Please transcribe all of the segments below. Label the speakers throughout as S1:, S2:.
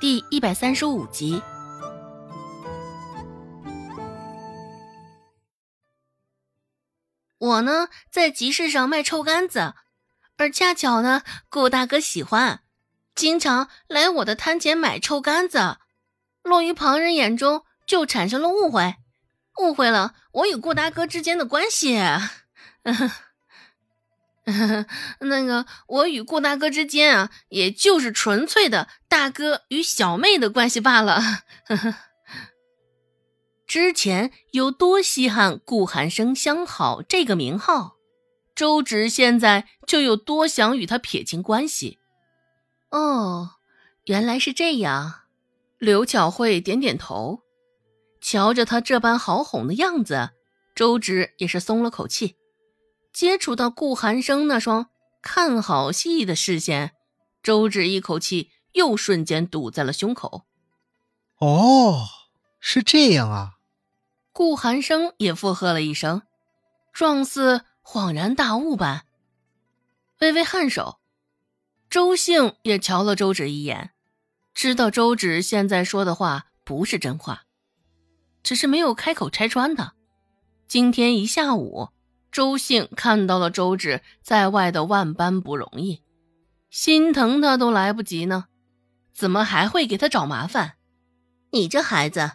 S1: 第一百三十五集。我呢，在集市上卖臭干子，而恰巧呢，顾大哥喜欢，经常来我的摊前买臭干子，落于旁人眼中，就产生了误会，误会了我与顾大哥之间的关系。那个，我与顾大哥之间啊，也就是纯粹的大哥与小妹的关系罢了。之前有多稀罕顾寒生相好这个名号，周芷现在就有多想与他撇清关系。哦，原来是这样。刘巧慧点点头，瞧着他这般好哄的样子，周芷也是松了口气。接触到顾寒生那双看好戏的视线，周芷一口气又瞬间堵在了胸口。
S2: 哦，是这样啊。
S1: 顾寒生也附和了一声，状似恍然大悟般，微微颔首。周兴也瞧了周芷一眼，知道周芷现在说的话不是真话，只是没有开口拆穿他。今天一下午，周兴看到了周芷在外的万般不容易，心疼他都来不及呢，怎么还会给他找麻烦？你这孩子，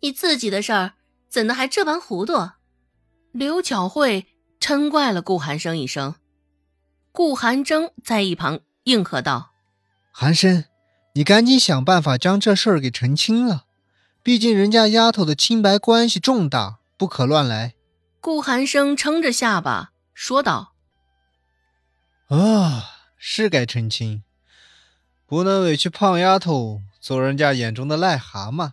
S1: 你自己的事儿。怎的还这般糊涂？刘巧慧嗔怪了顾寒生一声，顾寒征在一旁应和道：“
S2: 寒生，你赶紧想办法将这事儿给澄清了，毕竟人家丫头的清白关系重大，不可乱来。”
S1: 顾寒生撑着下巴说道：“
S2: 啊，是该澄清，不能委屈胖丫头做人家眼中的癞蛤蟆。”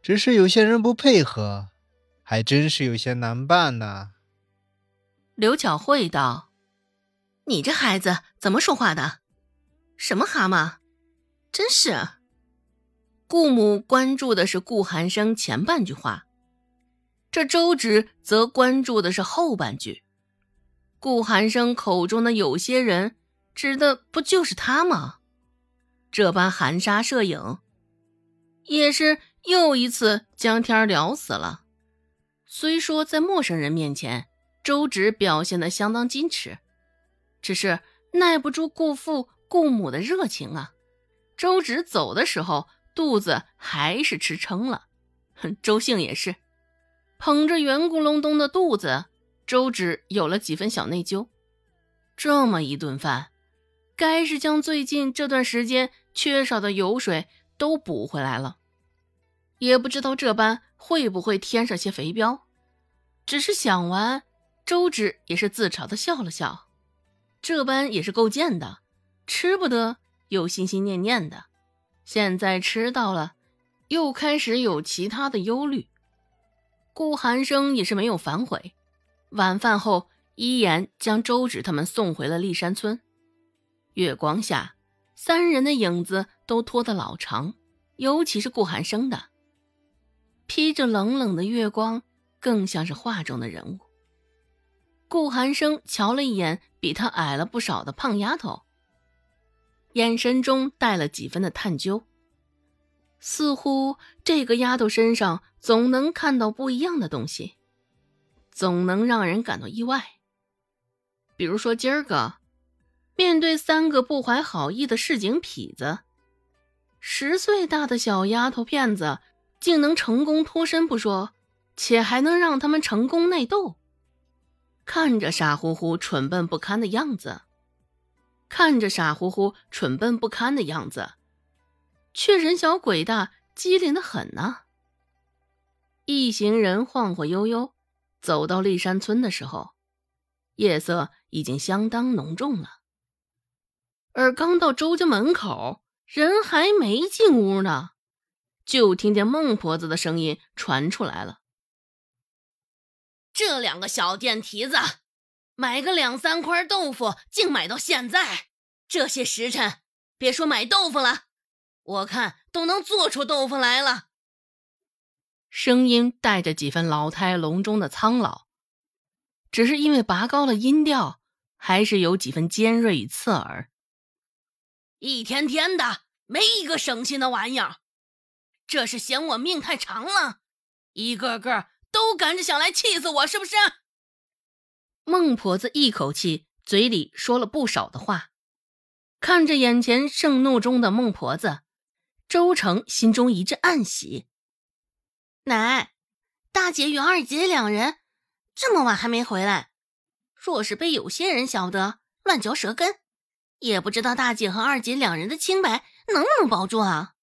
S2: 只是有些人不配合，还真是有些难办呢。
S1: 刘巧慧道：“你这孩子怎么说话的？什么蛤蟆？真是！”顾母关注的是顾寒生前半句话，这周芷则关注的是后半句。顾寒生口中的有些人，指的不就是他吗？这般含沙射影，也是。又一次将天聊死了。虽说在陌生人面前，周芷表现的相当矜持，只是耐不住顾父顾母的热情啊。周芷走的时候，肚子还是吃撑了。哼周兴也是，捧着圆咕隆咚的肚子，周芷有了几分小内疚。这么一顿饭，该是将最近这段时间缺少的油水都补回来了。也不知道这般会不会添上些肥膘，只是想完，周芷也是自嘲的笑了笑。这般也是够贱的，吃不得又心心念念的，现在吃到了，又开始有其他的忧虑。顾寒生也是没有反悔，晚饭后依言将周芷他们送回了立山村。月光下，三人的影子都拖得老长，尤其是顾寒生的。披着冷冷的月光，更像是画中的人物。顾寒生瞧了一眼比他矮了不少的胖丫头，眼神中带了几分的探究，似乎这个丫头身上总能看到不一样的东西，总能让人感到意外。比如说今儿个，面对三个不怀好意的市井痞子，十岁大的小丫头片子。竟能成功脱身不说，且还能让他们成功内斗。看着傻乎乎、蠢笨不堪的样子，看着傻乎乎、蠢笨不堪的样子，却人小鬼大、机灵的很呢。一行人晃晃悠悠走到立山村的时候，夜色已经相当浓重了。而刚到周家门口，人还没进屋呢。就听见孟婆子的声音传出来了：“这两个小电蹄子，买个两三块豆腐，竟买到现在。这些时辰，别说买豆腐了，我看都能做出豆腐来了。”声音带着几分老态龙钟的苍老，只是因为拔高了音调，还是有几分尖锐与刺耳。一天天的。没一个省心的玩意儿。这是嫌我命太长了，一个个都赶着想来气死我，是不是？孟婆子一口气嘴里说了不少的话，看着眼前盛怒中的孟婆子，周成心中一阵暗喜。奶，大姐与二姐两人这么晚还没回来，若是被有些人晓得，乱嚼舌根，也不知道大姐和二姐两人的清白能不能保住啊！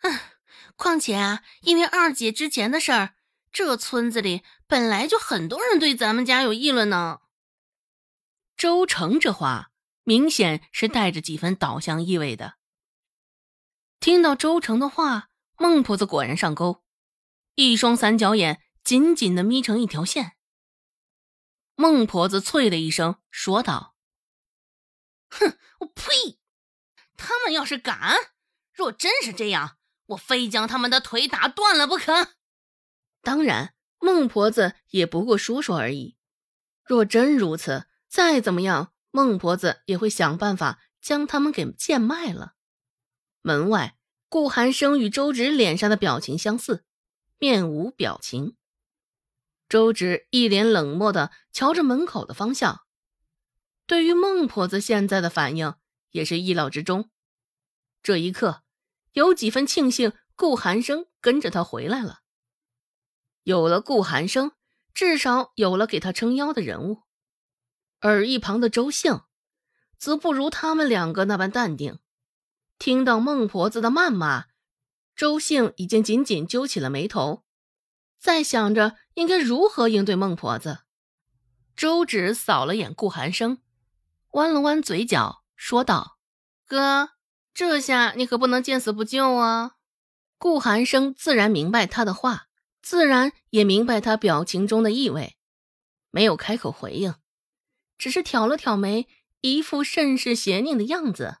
S1: 唉。况且啊，因为二姐之前的事儿，这村子里本来就很多人对咱们家有议论呢。周成这话明显是带着几分导向意味的。听到周成的话，孟婆子果然上钩，一双三角眼紧紧的眯成一条线。孟婆子啐的一声，说道：“哼，我呸！他们要是敢，若真是这样。”我非将他们的腿打断了不可。当然，孟婆子也不过说说而已。若真如此，再怎么样，孟婆子也会想办法将他们给贱卖了。门外，顾寒生与周芷脸上的表情相似，面无表情。周芷一脸冷漠的瞧着门口的方向，对于孟婆子现在的反应也是意料之中。这一刻。有几分庆幸，顾寒生跟着他回来了。有了顾寒生，至少有了给他撑腰的人物。而一旁的周兴，则不如他们两个那般淡定。听到孟婆子的谩骂，周兴已经紧紧揪起了眉头，在想着应该如何应对孟婆子。周芷扫了眼顾寒生，弯了弯嘴角，说道：“哥。”这下你可不能见死不救啊！顾寒生自然明白他的话，自然也明白他表情中的意味，没有开口回应，只是挑了挑眉，一副甚是邪佞的样子。